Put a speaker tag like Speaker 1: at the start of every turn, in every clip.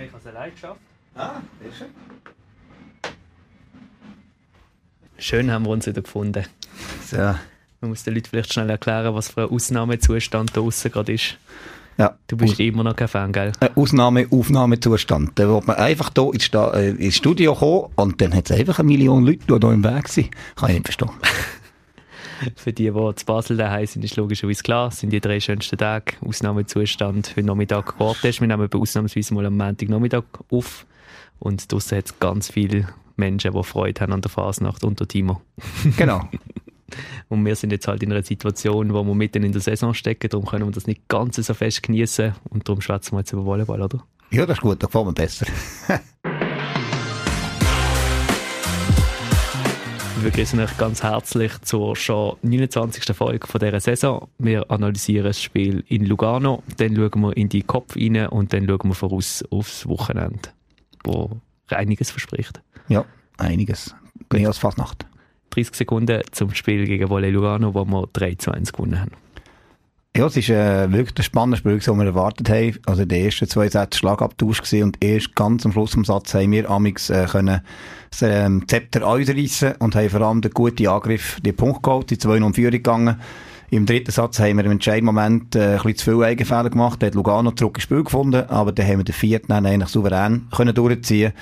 Speaker 1: Ich habe es allein geschafft.
Speaker 2: Ah, ist schön.
Speaker 1: Schön haben wir uns wieder gefunden.
Speaker 2: So.
Speaker 1: Man muss den Leuten vielleicht schnell erklären, was für ein Ausnahmezustand da draußen gerade ist.
Speaker 2: Ja.
Speaker 1: Du bist immer noch kein Fan, gell?
Speaker 2: Ein Ausnahme-Aufnahmezustand. Da wird man einfach hier ins, Sta äh, ins Studio kommen und dann hat es einfach eine Million Leute, die hier im Weg sind. Kann ich nicht verstehen.
Speaker 1: Für die, die zu Basel daheim sind, ist logischerweise klar, sind die drei schönsten Tage. Ausnahmezustand heute Nachmittag Quartest. Wir nehmen ausnahmsweise mal am Montagnachmittag auf. Und draussen hat es ganz viele Menschen, die Freude haben an der Fasnacht unter Timo.
Speaker 2: Genau.
Speaker 1: Und wir sind jetzt halt in einer Situation, wo wir mitten in der Saison stecken, darum können wir das nicht ganz so fest genießen und darum schwätzen wir jetzt über Volleyball, oder?
Speaker 2: Ja, das ist gut, da gefällt mir besser.
Speaker 1: begrüßen euch ganz herzlich zur schon 29. Folge von dieser Saison. Wir analysieren das Spiel in Lugano, dann schauen wir in die Kopf rein und dann schauen wir voraus aufs Wochenende, wo einiges verspricht.
Speaker 2: Ja, einiges. Mehr als Fasnacht.
Speaker 1: 30 Sekunden zum Spiel gegen Volley Lugano, wo wir 3 zu 1 gewonnen haben.
Speaker 2: Ja, es ist äh, wirklich ein spannendes Spiel, das wir erwartet haben. Also die ersten zwei Sätze Schlagabtausch gewesen und erst ganz am Schluss vom Satz haben wir amix äh, können das ähm, Zepter ausreißen und haben vor allem den guten Angriff die Punkt geholt, die 2 0 Führung gegangen. Im dritten Satz haben wir im entscheidenden Moment äh, ein bisschen zu viele Eigenfehler gemacht. Da hat Lugano zurück ins Spiel gefunden, aber dann haben wir den vierten dann eigentlich souverän können durchziehen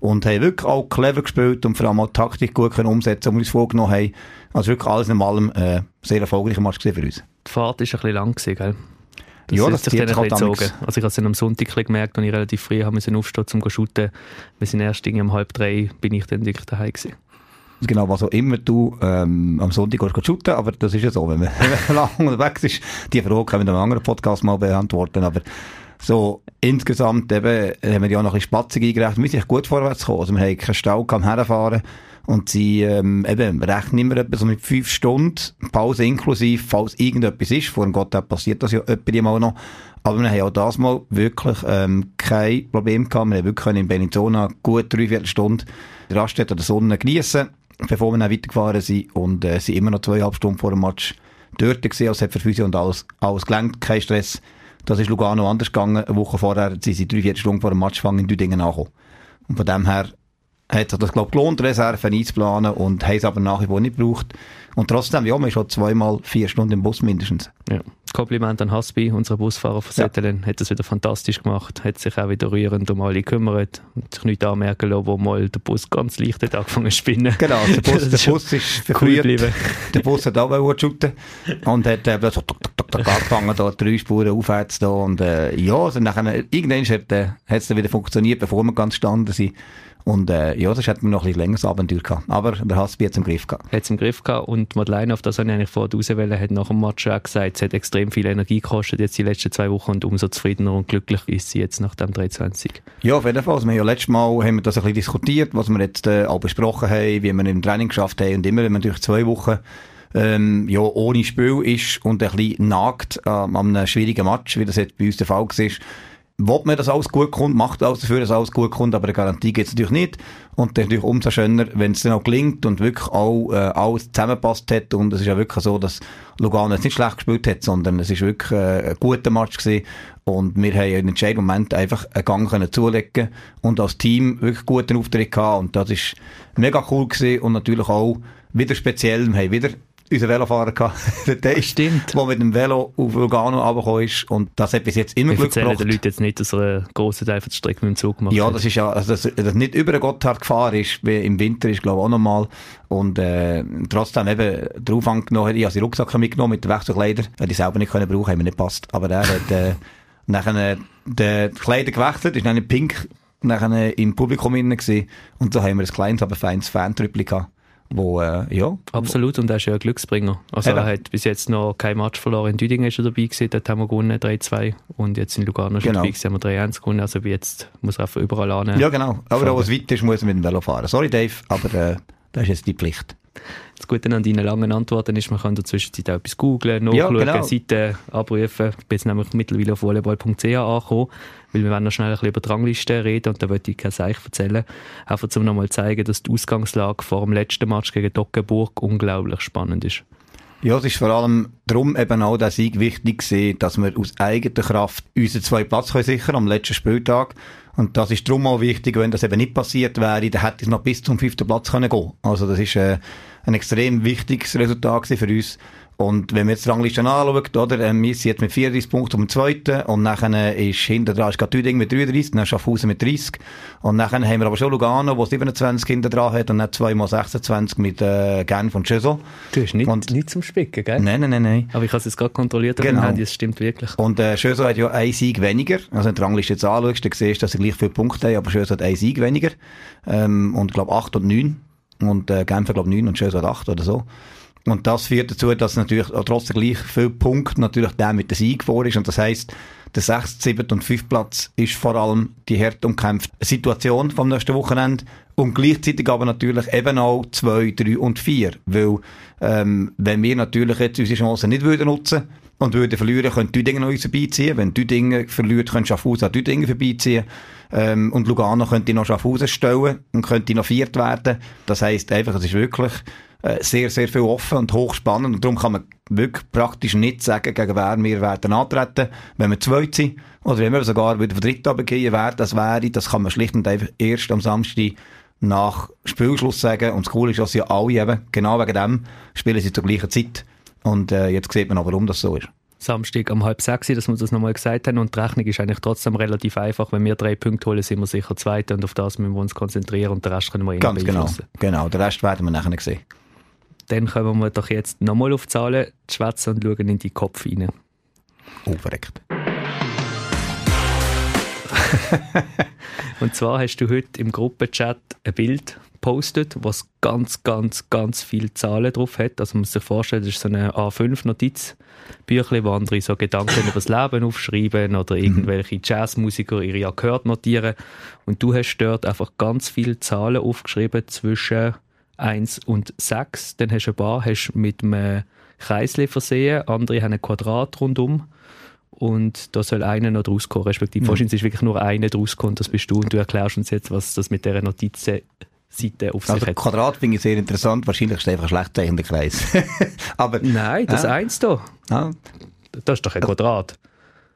Speaker 2: und haben wirklich auch clever gespielt und vor allem auch die Taktik gut können umsetzen, die wir uns vorgenommen haben. Also wirklich alles in allem äh, sehr erfolgreicher Match für uns.
Speaker 1: Die Fahrt war ein bisschen lang, gewesen, gell? Das
Speaker 2: Ja, das
Speaker 1: sich dann ein
Speaker 2: halt
Speaker 1: bisschen gezogen. Also ich habe es dann am Sonntag gemerkt, als ich relativ früh müssen aufstehen um zu shooten. Wir sind erst irgendwie um halb drei, bin ich dann wirklich daheim gewesen.
Speaker 2: Genau, was auch immer du ähm, am Sonntag gehst shooten, aber das ist ja so, wenn man, wenn man lang unterwegs ist. Die Frage können wir in einem anderen Podcast mal beantworten, aber so insgesamt eben, haben wir ja noch ein bisschen Spatzig eingerechnet. Wir sind gut vorwärts gekommen. Also wir haben keinen Stau am Herfahren und sie ähm, eben rechnen immer etwa so mit fünf Stunden Pause inklusive, falls irgendetwas ist. Vor dem Gott passiert das ja etwa mal noch. Aber wir haben auch das mal wirklich ähm, kein Problem gehabt. Wir haben wirklich in Benizona gut dreiviertel Stunde die Raststätte der Sonne geniessen, bevor wir dann weitergefahren sind und äh, sind immer noch zweieinhalb Stunden vor dem Match dort gewesen, als hat für Physio und alles, alles gelenkt, kein Stress. Das ist Lugano anders gegangen. Eine Woche vorher sind sie drei, vier Stunden vor dem Matchfang in Düdingen angekommen. Und von dem her hat sich das, glaube ich, gelohnt, Reserven einzuplanen und haben es aber nach wie vor nicht gebraucht. Und trotzdem, ja, man ist schon zweimal vier Stunden im Bus mindestens.
Speaker 1: Ja. Kompliment an Hasbi, unser Busfahrer von
Speaker 2: Ja.
Speaker 1: Settelen, hat das wieder fantastisch gemacht, hat sich auch wieder rührend um alle gekümmert und sich nicht anmerken lassen, wo mal der Bus ganz leicht hat angefangen zu spinnen.
Speaker 2: Genau, der Bus,
Speaker 1: ist
Speaker 2: der Bus ist
Speaker 1: Cool
Speaker 2: verfrüht.
Speaker 1: geblieben.
Speaker 2: der Bus hat auch wollen shooten und hat eben so tuk, tuk, tuk, tuk, angefangen, da drei Spuren aufwärts da und äh, ja, also nachher, irgendwann hat äh, hat's dann wieder funktioniert, bevor wir ganz gestanden sind. Und äh, ja, das hätten wir noch ein bisschen längeres Abenteuer gehabt. Aber der Hasbi hat es im Griff gehabt.
Speaker 1: hat es im Griff gehabt und Madeleine, auf das habe ich eigentlich vorher rauswählen, hat nach dem Match auch gesagt, es hat extrem viel Energie gekostet jetzt die letzten zwei Wochen und umso zufriedener und glücklicher ist sie jetzt nach dem 320.
Speaker 2: Ja, auf jeden Fall. Also wir haben ja letztes Mal haben wir das ein bisschen diskutiert, was wir jetzt äh, auch besprochen haben, wie wir im Training geschafft haben. Und immer, wenn man natürlich zwei Wochen ähm, ja, ohne Spiel ist und ein bisschen nagt ähm, an einem schwierigen Match, wie das jetzt bei uns der Fall war, will man, dass alles gut kommt, macht alles dafür, dass alles gut kommt, aber eine Garantie gibt es natürlich nicht. Und das natürlich umso schöner, wenn es dann auch gelingt und wirklich auch äh, alles zusammenpasst hat. Und es ist ja wirklich so, dass Lugano jetzt nicht schlecht gespielt hat, sondern es ist wirklich äh, ein guter Match gewesen. Und wir haben in entscheidenden Moment einfach einen Gang können zulegen und als Team wirklich guten Auftritt gehabt. Und das ist mega cool gewesen und natürlich auch wieder speziell. Wir haben wieder unseren Velofahrer gehabt, der Test,
Speaker 1: Stimmt.
Speaker 2: der mit dem Velo auf Lugano runtergekommen ist. Und das hat bis jetzt immer
Speaker 1: Wir
Speaker 2: Glück gebracht.
Speaker 1: den Leuten jetzt nicht, dass er einen grossen Teil von der Strecke mit dem Zug gemacht
Speaker 2: Ja,
Speaker 1: hat.
Speaker 2: das ist ja, also dass, dass nicht über den Gotthard gefahren ist, wie im Winter ist, glaube ich, auch normal. Und, äh, trotzdem eben, der Aufwand genommen, ich habe seinen Rucksack mitgenommen mit den Wechselkleidern, hätte ich selber nicht können brauchen, haben mir nicht gepasst. Aber er hat, äh, nachher, äh, die Kleider gewechselt, ist dann in pink, nachher im Publikum innen gewesen. Und so haben wir ein kleines, aber feines Fantrüppli gehabt, wo, äh, ja.
Speaker 1: Absolut, und er ist ja ein Glücksbringer. Also
Speaker 2: Eben.
Speaker 1: er hat bis jetzt noch kein Match verloren. In Düdingen ist er dabei gewesen, dort haben wir gewonnen, 3-2. Und jetzt in Lugano ist er
Speaker 2: Genau.
Speaker 1: dabei gewesen, haben wir 3-1 gewonnen. Also jetzt muss er einfach überall annehmen.
Speaker 2: Ja, genau. Aber
Speaker 1: Fahren.
Speaker 2: auch was weit ist, muss er mit dem Velo fahren. Sorry, Dave, aber, äh, das ist jetzt die Pflicht.
Speaker 1: Das Gute an deinen langen Antworten ist, man kann in der Zwischenzeit auch etwas googlen,
Speaker 2: Ja,
Speaker 1: nachschauen,
Speaker 2: genau.
Speaker 1: Seiten abrufen. Ich bin jetzt nämlich mittlerweile auf volleyball.ch angekommen, weil wir wollen noch schnell ein bisschen über die Rangliste reden und da wollte ich kein Seich erzählen. Einfach um nochmal zeigen, dass die Ausgangslage vor dem letzten Match gegen Dockenburg unglaublich spannend ist.
Speaker 2: Ja, es ist vor allem darum eben auch der Sieg wichtig gewesen, dass wir aus eigener Kraft unseren zwei Platz können sichern am letzten Spieltag. Und das ist darum auch wichtig, wenn das eben nicht passiert wäre, dann hätte es noch bis zum fünften Platz können gehen. Also das ist äh, ein extrem wichtiges Resultat für uns. Und wenn man jetzt die Rangliste anschaut, oder, ähm, wir sind jetzt mit 34 Punkten um den zweiten, und nachher ist hinter dran ist Tüdingen mit 33, dann Schaffhausen mit 30, und nachher haben wir aber schon Lugano, der 27 hinter dran hat, und dann 2 mal 26 mit, äh, Genf und Chesel.
Speaker 1: Du hast nicht, und, nicht zum Spicken, gell?
Speaker 2: Nein, nein, nein, nein.
Speaker 1: Aber ich habe es jetzt gerade kontrolliert,
Speaker 2: genau.
Speaker 1: Handy, es stimmt wirklich.
Speaker 2: Und, äh, Chesel hat ja einen Sieg weniger, also wenn du die Rangliste jetzt anschaust, dann siehst du, dass sie gleich viele Punkte haben, aber Chesel hat einen Sieg weniger, ähm, und, glaub, 8 und 9. Und, äh, Genf, glaub, 9 und hat 8 oder so. Und das führt dazu, dass natürlich trotzdem gleich viel Punkte natürlich der mit dem Sieg vor ist. Und das heisst, der 6., 7. und 5. Platz ist vor allem die hart umkämpfte Situation vom nächsten Wochenende. Und gleichzeitig aber natürlich eben auch 2, 3 und 4. Weil, ähm, wenn wir natürlich jetzt unsere Chancen nicht würden nutzen und würden verlieren, können Düdingen noch uns vorbeiziehen. Wenn Düdingen verliert, können Schaffhausen an Düdingen vorbeiziehen. Ähm, und Lugano könnte noch Schaffhausen stellen und könnte noch viert werden. Das heisst einfach, es ist wirklich äh, sehr, sehr viel offen und hochspannend. Und darum kann man wirklich praktisch nicht sagen, gegen wer wir werden antreten, wenn wir zweit sind. Oder wenn wir sogar wieder von dritt runtergehen, wer das wäre, das kann man schlicht und einfach erst am Samstag nach Spielschluss sagen. Und das Coole ist, dass sie alle eben, genau wegen dem, spielen sie zur gleichen Zeit. Und äh, jetzt sieht man auch, warum das so ist.
Speaker 1: Samstag um halb sechs, dass wir das nochmal gesagt haben. Und die Rechnung ist eigentlich trotzdem relativ einfach. Wenn wir drei Punkte holen, sind wir sicher Zweiter und auf das müssen wir uns konzentrieren und den Rest können wir
Speaker 2: eh Ganz genau, genau. Den Rest werden wir nachher sehen
Speaker 1: dann kommen wir doch jetzt nochmal auf die Zahlen schwätzen und schauen in die Kopf rein.
Speaker 2: Oh, verreckt.
Speaker 1: und zwar hast du heute im Gruppenchat ein Bild gepostet, was ganz, ganz, ganz viele Zahlen drauf hat. Also man muss sich vorstellen, das ist so eine A5-Notizbüchlein, wo andere so Gedanken über das Leben aufschreiben oder mhm. irgendwelche Jazzmusiker ihre Akkorde notieren. Und du hast dort einfach ganz viele Zahlen aufgeschrieben zwischen 1 und 6. Dann hast du ein paar hast mit einem Kreisli versehen, andere haben ein Quadrat rundum und da soll einer noch draus kommen, respektive mhm. wahrscheinlich ist wirklich nur einer draus kommen, das bist du und du erklärst uns jetzt, was das mit dieser Notizen Seite auf
Speaker 2: also
Speaker 1: sich
Speaker 2: hat. Quadrat finde ich sehr interessant, wahrscheinlich ist es einfach ein schlecht zeichender Kreis.
Speaker 1: Aber, Nein, das ja. eins da. Ja. Das ist doch ein Quadrat.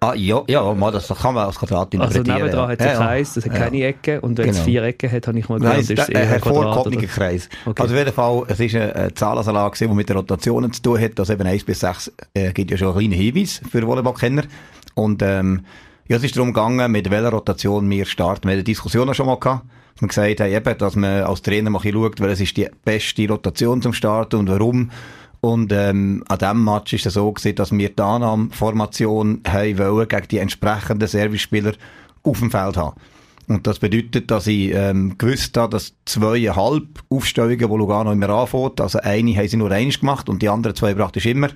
Speaker 2: Ah, ja, ja, mal, das kann man als Quadrat interpretieren.
Speaker 1: Also nebendran hat es einen Kreis, das hat keine ja. Ecke und wenn es genau. vier Ecken hat, habe ich mal gelernt,
Speaker 2: Nein, ist es eher ein hervorgehobener Kreis. Okay. Also auf jeden Fall, es ist eine, Zahlensalat die mit den Rotationen zu tun hat, also eben 1 bis 6 äh, gibt ja schon einen kleinen Hinweis für Volleyballkenner und ähm, ja, es ist darum gegangen, mit welcher Rotation wir starten. Wir haben eine Diskussion schon mal gehabt, wir gesagt haben, eben, dass man als Trainer mal schaut, welches ist die beste Rotation zum Starten und warum und ähm, an diesem Match ist es so gewesen, dass wir die Annahmeformation haben wollen gegen die entsprechenden Service-Spieler auf dem Feld haben. Und das bedeutet, dass ich ähm, gewusst habe, dass zweieinhalb Aufstellungen, die Lugano immer anfängt, also eine haben sie nur eins gemacht und die anderen zwei praktisch immer,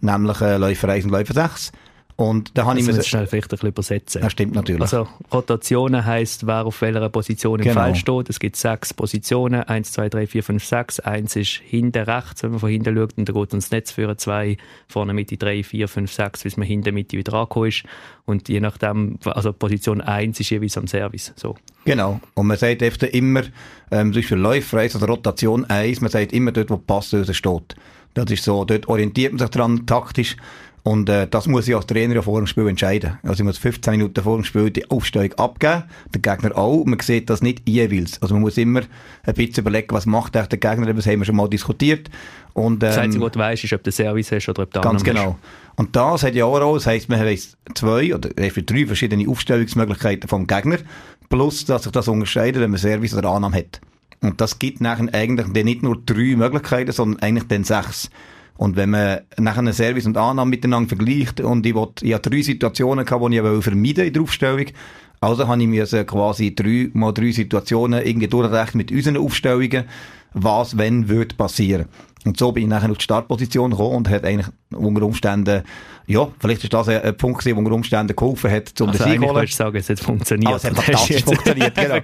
Speaker 2: nämlich äh, Läufer 1 und Läufer 6. Und da habe ich
Speaker 1: mir... schnell vielleicht ein bisschen übersetzen.
Speaker 2: Das stimmt natürlich.
Speaker 1: Also Rotationen heisst, wer auf welcher Position im genau. Feld steht. Es gibt sechs Positionen. Eins, zwei, drei, vier, fünf, sechs. Eins ist hinten rechts, wenn man von hinten schaut. Und da geht uns Netz führen. Zwei, vorne Mitte, drei, vier, fünf, sechs, bis man hinten Mitte wieder angekommen ist. Und je nachdem, also Position eins ist jeweils am Service. So.
Speaker 2: Genau. Und man sagt einfach immer, ähm, zum Beispiel Läufer 1 oder Rotation 1, man sagt immer dort, wo die Passlöse steht. Das ist so, dort orientiert man sich dran taktisch. Und äh, das muss ich als Trainer ja vor dem Spiel entscheiden. Also ich muss 15 Minuten vor dem Spiel die Aufstellung abgeben, der Gegner auch. Man sieht das nicht jeweils. Also man muss immer ein bisschen überlegen, was macht der Gegner, das haben wir schon mal diskutiert. Und, ähm,
Speaker 1: das Einzige, was du weißt, ist, ob du Service hast oder ob du
Speaker 2: Ganz genau. Hast. Und das hat ja auch eine Das heisst, man hat zwei oder drei verschiedene Aufstellungsmöglichkeiten vom Gegner. Plus, dass sich das unterscheidet, wenn man Service oder Annahme hat. Und das gibt nachher eigentlich nicht nur drei Möglichkeiten, sondern eigentlich dann sechs. Und wenn man nachher einen Service und Annahme miteinander vergleicht, und ich wollte, ich hatte drei Situationen gehabt, die ich vermeiden in der Aufstellung, also habe ich mir quasi drei mal drei Situationen irgendwie durchrechnen mit unseren Aufstellungen, was, wenn, würde passieren. Und so bin ich nachher auf die Startposition gekommen und hat eigentlich unter Umständen, ja, vielleicht ist das ein, ein Punkt gewesen, der unter Umständen geholfen hat, um
Speaker 1: also
Speaker 2: den Sieg
Speaker 1: zu holen. Sagen, es hat funktioniert. Ah,
Speaker 2: es hat fantastisch funktioniert, genau.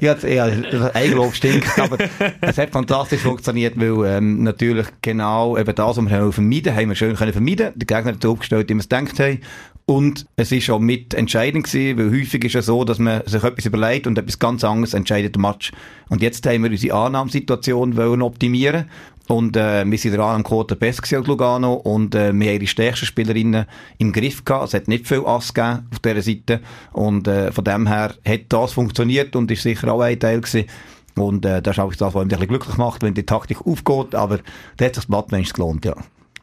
Speaker 2: ja, ja, ja, Eigenlob stinkt, aber es hat fantastisch funktioniert, weil ähm, natürlich genau eben das, was wir vermeiden haben, wir schön können vermeiden. Der Gegner hat aufgestellt, wie wir es gedacht haben. Und es ist auch mit entscheidend gewesen, weil häufig ist es so, dass man sich etwas überlegt und etwas ganz anderes entscheidet der Match. Und jetzt haben wir unsere Annahmesituation wollen optimieren Und äh, wir sind dran am Quarter besser als Lugano und äh, wir haben die stärksten Spielerinnen im Griff gehabt. Es hat nicht viel Ass gegeben auf dieser Seite und äh, von dem her hat das funktioniert und ist sicher auch ein Teil gewesen. Und äh, das ist auch das, was mich ein bisschen glücklich macht, wenn die Taktik aufgeht, aber da hat sich das Blatt gelohnt, ja.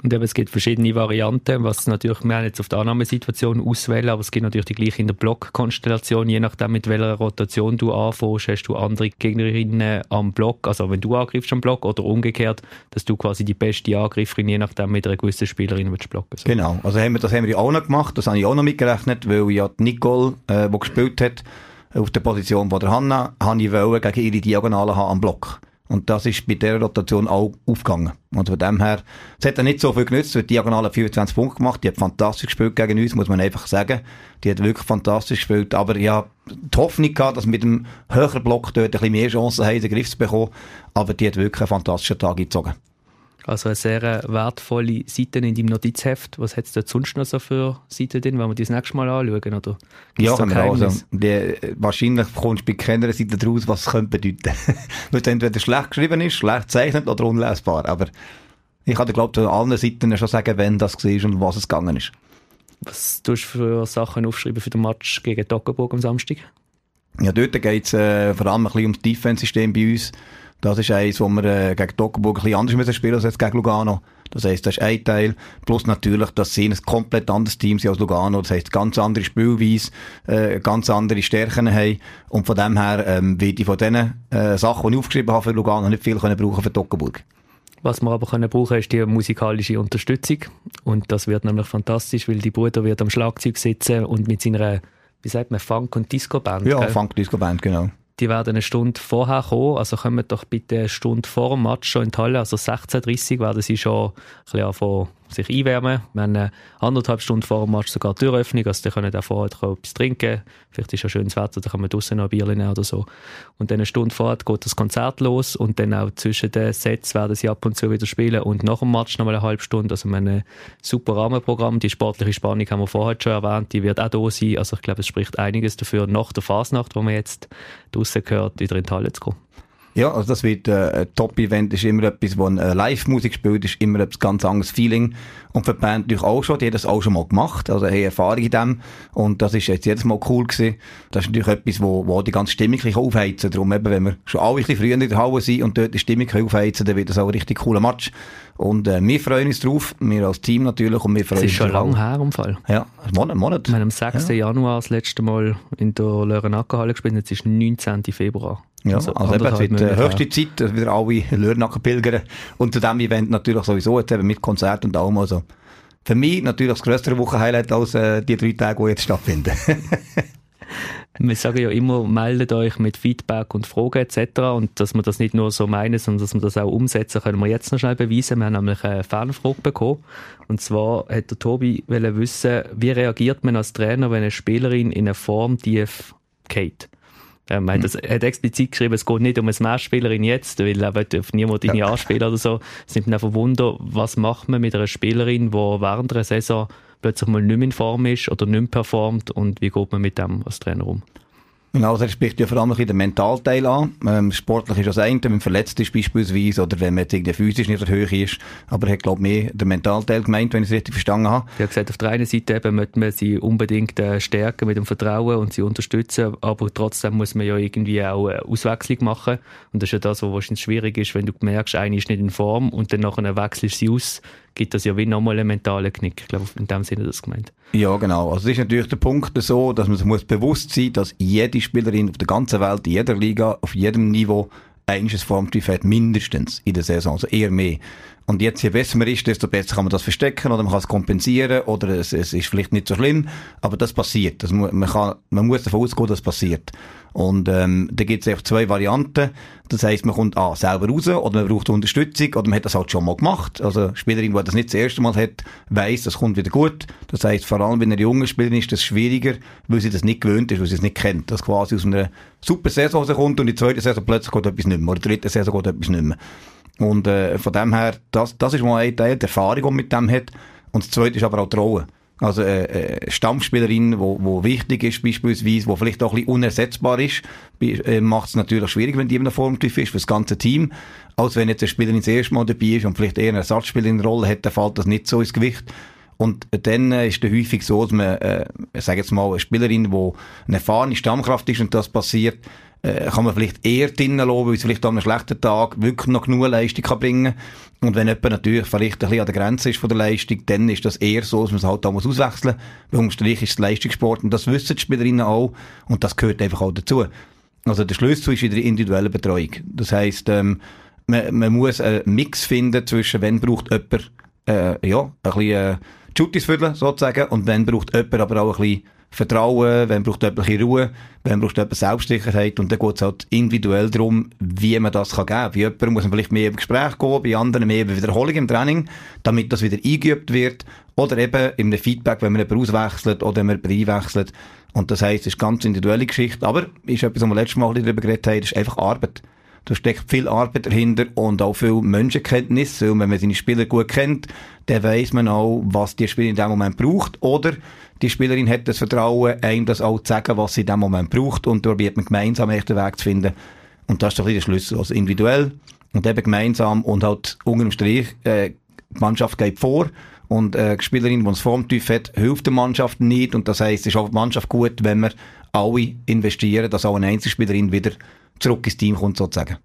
Speaker 1: Und eben, es gibt verschiedene Varianten, was natürlich, wir haben jetzt auf der Annahmesituation auswählen, aber es gibt natürlich die gleiche in der Blockkonstellation, je nachdem mit welcher Rotation du anfängst, hast du andere Gegnerinnen am Block, also wenn du angriffst am Block oder umgekehrt, dass du quasi die beste Angreiferin je nachdem mit einer gewissen Spielerin willst blocken.
Speaker 2: So. Genau, also haben wir, das haben wir auch noch gemacht, das habe ich auch noch mitgerechnet, weil ja Nicole, äh, die gespielt hat, auf der Position von der Hanna, habe ich gegen ihre Diagonale haben am Block. Und das ist bei dieser Rotation auch aufgegangen. Und von dem her, es hat ja nicht so viel genützt, die Diagonale 24 Punkte gemacht, die hat fantastisch gespielt gegen uns, muss man einfach sagen. Die hat wirklich fantastisch gespielt, aber ja, die Hoffnung gehabt, dass mit dem höheren Block dort ein bisschen mehr Chancen haben, den Griff zu bekommen, aber die hat wirklich einen fantastischen Tag gezogen.
Speaker 1: Also eine sehr wertvolle Seite in deinem Notizheft. Was hat es dort sonst noch so für Seiten drin? Wollen wir das nächste Mal anschauen? Oder
Speaker 2: ja, können wir also, die, wahrscheinlich kommst du bei keiner Seite daraus, was es könnte bedeuten. Weil es entweder schlecht geschrieben ist, schlecht gezeichnet oder unlesbar. Aber ich kann dir, glaube ich, an allen Seiten schon sagen, wenn das war und was es gegangen ist.
Speaker 1: Was tust du für Sachen aufschreiben für den Match gegen Toggenburg am Samstag?
Speaker 2: Ja, dort geht es äh, vor allem ein bisschen ums Defense-System bei uns. Das ist eins, wo wir äh, gegen Toggenburg ein bisschen anders müssen spielen als jetzt gegen Lugano. Das heisst, das ist ein Teil. Plus natürlich, dass sie ein komplett anderes Team sind als Lugano. Das heisst, ganz andere Spielweise, äh, ganz andere Stärken haben. Und von dem her ähm, werde ich von diesen äh, Sachen, die ich aufgeschrieben habe für Lugano, nicht viel können brauchen für Toggenburg.
Speaker 1: Was wir aber können brauchen, ist die musikalische Unterstützung. Und das wird nämlich fantastisch, weil die Bruder wird am Schlagzeug sitzen und mit seiner, wie sagt man, Funk- und Disco-Band.
Speaker 2: Ja, Funk-Disco-Band, genau
Speaker 1: die werden eine Stunde vorher kommen, also kommen doch bitte eine Stunde vor dem Match schon in die Halle, also 16.30 Uhr werden sie schon ein bisschen anfangen sich einwärmen. Wir haben eine anderthalb Stunden vor dem Match sogar Türöffnung, also die können auch vorher etwas trinken. Vielleicht ist ja schönes Wetter, dann kann man draußen noch ein Bier nehmen oder so. Und dann eine Stunde vorher geht das Konzert los und dann auch zwischen den Sets werden sie ab und zu wieder spielen und nach dem Match nochmal eine halbe Stunde. Also wir haben ein super Rahmenprogramm. Die sportliche Spannung haben wir vorher schon erwähnt, die wird auch da sein. Also ich glaube, es spricht einiges dafür, nach der Fasnacht, wo man jetzt draußen gehört, wieder in die Halle zu kommen.
Speaker 2: Ja, also das wird äh, ein Top-Event, ist immer etwas, wo äh, Live-Musik spielt, ist immer ein ganz anderes Feeling. Und für die Band natürlich auch schon, die haben das auch schon mal gemacht, also haben Erfahrung in dem. Und das ist jetzt jedes Mal cool gewesen. Das ist natürlich etwas, wo, wo die ganze Stimmung aufheizen. Darum eben, wenn wir schon alle ein bisschen früher in der Halle sind und dort die Stimmung aufheizen, dann wird das auch ein richtig cooler Match. Und äh, wir freuen uns drauf, wir als Team natürlich. Und wir freuen
Speaker 1: es ist schon lange her im Fall.
Speaker 2: Ja, ein Monat. Monat.
Speaker 1: Wir haben am 6. Ja. Januar das letzte Mal in der Lörenacker gespielt, jetzt ist 19. Februar.
Speaker 2: Ja, also, also eben, es wird äh, höchste Zeit, dass wieder alle Lörnacker pilgern. Und zu diesem Event natürlich sowieso, jetzt eben mit Konzert und allem. Also, für mich natürlich das größere Wochenhighlight als äh, die drei Tage, die jetzt stattfinden.
Speaker 1: wir sagen ja immer, meldet euch mit Feedback und Fragen etc. Und dass wir das nicht nur so meinen, sondern dass wir das auch umsetzen, können wir jetzt noch schnell beweisen. Wir haben nämlich eine Fanfrage bekommen. Und zwar hat der Tobi wissen, wie reagiert man als Trainer, wenn eine Spielerin in eine Form tief geht? Ähm, er, hat, er hat explizit geschrieben, es geht nicht um eine Smash-Spielerin jetzt, weil er will auf niemand ja. anspielen oder so. Es nimmt einfach Wunder, was macht man mit einer Spielerin, die während einer Saison plötzlich mal nicht mehr in Form ist oder nicht mehr performt und wie geht man mit dem als Trainer um?
Speaker 2: Genau, er spricht ja vor allem den Mentalteil an. Ähm, sportlich ist das eine, wenn man verletzt ist beispielsweise oder wenn man irgendwie physisch nicht der Höhe ist. Aber er hat, glaube ich, mehr den Mentalteil gemeint, wenn ich es richtig verstanden habe.
Speaker 1: Er hat gesagt, auf der einen Seite eben möchte man sie unbedingt äh, stärken mit dem Vertrauen und sie unterstützen, aber trotzdem muss man ja irgendwie auch eine Auswechslung machen. Und das ist ja das, was wahrscheinlich schwierig ist, wenn du merkst, eine ist nicht in Form und dann nachher wechselst sie aus gibt das ja wie nochmal einen mentalen Knick. Ich glaube, in dem Sinne das gemeint.
Speaker 2: Ja, genau. Also es ist natürlich der Punkt so, dass man sich muss bewusst sein dass jede Spielerin auf der ganzen Welt, in jeder Liga, auf jedem Niveau ein Formtief hat, mindestens in der Saison, also eher mehr. Und jetzt, je besser man ist, desto besser kann man das verstecken oder man kann es kompensieren oder es, es ist vielleicht nicht so schlimm, aber das passiert. Das, man, kann, man muss davon ausgehen, dass das passiert. Und ähm, da gibt es zwei Varianten. Das heisst, man kommt A, selber raus oder man braucht Unterstützung oder man hat das halt schon mal gemacht. Also Spielerin, die das nicht das erste Mal hat, weiss, das kommt wieder gut. Das heisst, vor allem, wenn eine junge Spielerin ist, das schwieriger, weil sie das nicht gewöhnt ist, weil sie es nicht kennt. Das quasi aus einer super Saison kommt und in der zweiten Saison plötzlich geht etwas nicht mehr oder in der dritten Saison geht etwas nicht mehr. Und äh, von dem her, das, das ist mal ein Teil der Erfahrung, die man mit dem hat. Und das zweite ist aber auch die Rolle. Also äh, äh, Stammspielerin, wo, wo wichtig ist beispielsweise, wo vielleicht auch ein bisschen unersetzbar ist, äh, macht es natürlich schwierig, wenn die in einer Formtief ist für das ganze Team. Als wenn jetzt eine Spielerin das erste Mal dabei ist und vielleicht eher eine Ersatzspielerin Rolle hat, dann fällt das nicht so ins Gewicht. Und dann äh, ist es häufig so, dass man, äh, ich sage jetzt mal, eine Spielerin, die eine erfahrene Stammkraft ist und das passiert, äh, kann man vielleicht eher drinnen lassen, weil sie vielleicht an einem schlechten Tag wirklich noch genug Leistung kann bringen Und wenn jemand natürlich vielleicht ein bisschen an der Grenze ist von der Leistung, dann ist das eher so, dass man es halt auch auswechseln muss. Weil unterm Strich ist es Leistungssport und das wissen die Spielerinnen auch und das gehört einfach auch dazu. Also der Schlüssel ist wieder individuelle Betreuung. Das heisst, ähm, man, man muss einen Mix finden zwischen, wenn braucht jemand, äh, ja, ein bisschen, äh, Jutis sozusagen, und wenn braucht jemand aber auch ein bisschen Vertrauen, wenn braucht jemand ein Ruhe, wenn braucht jemand Selbstsicherheit und dann geht es halt individuell darum, wie man das kann geben kann. Bei jemandem muss man vielleicht mehr im Gespräch gehen, bei anderen mehr über Wiederholung im Training, damit das wieder eingeübt wird oder eben einem Feedback, wenn man jemanden auswechselt oder wenn man jemanden einwechselt. Und das heisst, es ist eine ganz individuelle Geschichte, aber ist etwas, was wir letztes Mal darüber geredet haben, ist einfach Arbeit. Da steckt viel Arbeit dahinter und auch viel Menschenkenntnis. Und wenn man seine Spieler gut kennt, dann weiss man auch, was die Spieler in dem Moment braucht. Oder die Spielerin hat das Vertrauen, einem das auch zu sagen, was sie in dem Moment braucht. Und da probiert man gemeinsam echt den Weg zu finden. Und das ist doch der Schlüssel. Also individuell und eben gemeinsam und halt unter dem Strich, äh, die Mannschaft geht vor. Und äh, die Spielerin, die es Formtyp hat, hilft der Mannschaft nicht. Und das heisst, es ist auch die Mannschaft gut, wenn wir alle investieren, dass auch eine Einzelspielerin wieder zurück ins Team kommt, sozusagen.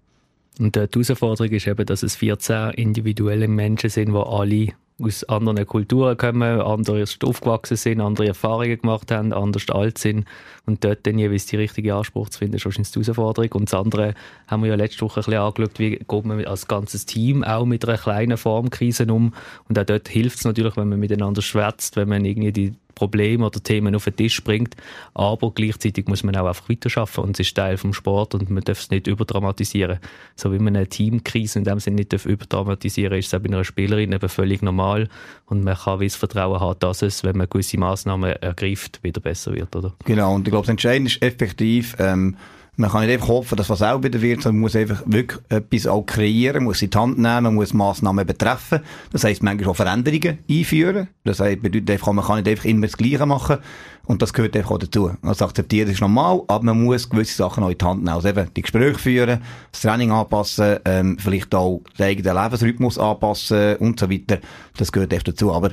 Speaker 1: Und die Herausforderung ist eben, dass es 14 individuelle Menschen sind, die alle aus anderen Kulturen kommen, anders aufgewachsen sind, andere Erfahrungen gemacht haben, anders alt sind und dort dann jeweils die richtige Anspruch zu finden, ist wahrscheinlich die Herausforderung. Und das andere haben wir ja letzte Woche ein bisschen angeschaut, wie geht man als ganzes Team auch mit einer kleinen Formkrise um und auch dort hilft es natürlich, wenn man miteinander schwätzt, wenn man irgendwie die Probleme oder Themen auf den Tisch bringt. Aber gleichzeitig muss man auch einfach weiterarbeiten und es ist Teil vom Sport und man darf es nicht überdramatisieren. So wie man eine Teamkrise in dem Sinne nicht überdramatisieren darf, ist es auch bei einer Spielerin eben völlig normal und man kann wie das Vertrauen haben, dass es, wenn man gewisse Massnahmen ergreift, wieder besser wird, oder?
Speaker 2: Genau, und ich glaube, das Entscheidende ist effektiv, ähm, man kann nicht einfach hoffen, dass was auch wieder wird, sondern man muss einfach wirklich etwas auch kreieren, muss in die Hand nehmen, muss Massnahmen betreffen. Das heisst, manchmal auch Veränderungen einführen. Das heisst, bedeutet einfach, man kann nicht einfach immer das Gleiche machen. Und das gehört einfach auch dazu. Also akzeptieren ist normal, aber man muss gewisse Sachen auch in die Hand nehmen. Also eben die Gespräche führen, das Training anpassen, ähm, vielleicht auch den eigenen Lebensrhythmus anpassen und so weiter. Das gehört einfach dazu. Aber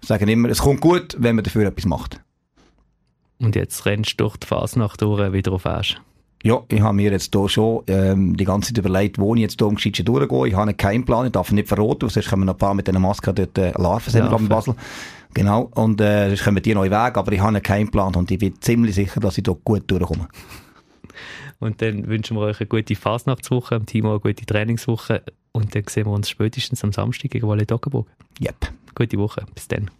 Speaker 2: sagen immer, es kommt gut, wenn man dafür etwas macht.
Speaker 1: Und jetzt rennst du durch die Fasnacht durch wieder auf Asch.
Speaker 2: Ja, ich habe mir jetzt hier schon ähm, die ganze Zeit überlegt, wo ich jetzt hier um Geschichte durchgehe. Ich habe keinen Plan, ich darf nicht verraten, sonst kommen noch ein paar mit diesen Masken dort äh, Larven sind in Basel. Genau, und äh, sonst kommen die neu weg, aber ich habe keinen Plan und ich bin ziemlich sicher, dass ich hier gut durchkomme.
Speaker 1: Und dann wünschen wir euch eine gute Fasnachtswoche, Team auch eine gute Trainingswoche und dann sehen wir uns spätestens am Samstag gegen Walle Dockenburg.
Speaker 2: Yep.
Speaker 1: Gute Woche, bis dann.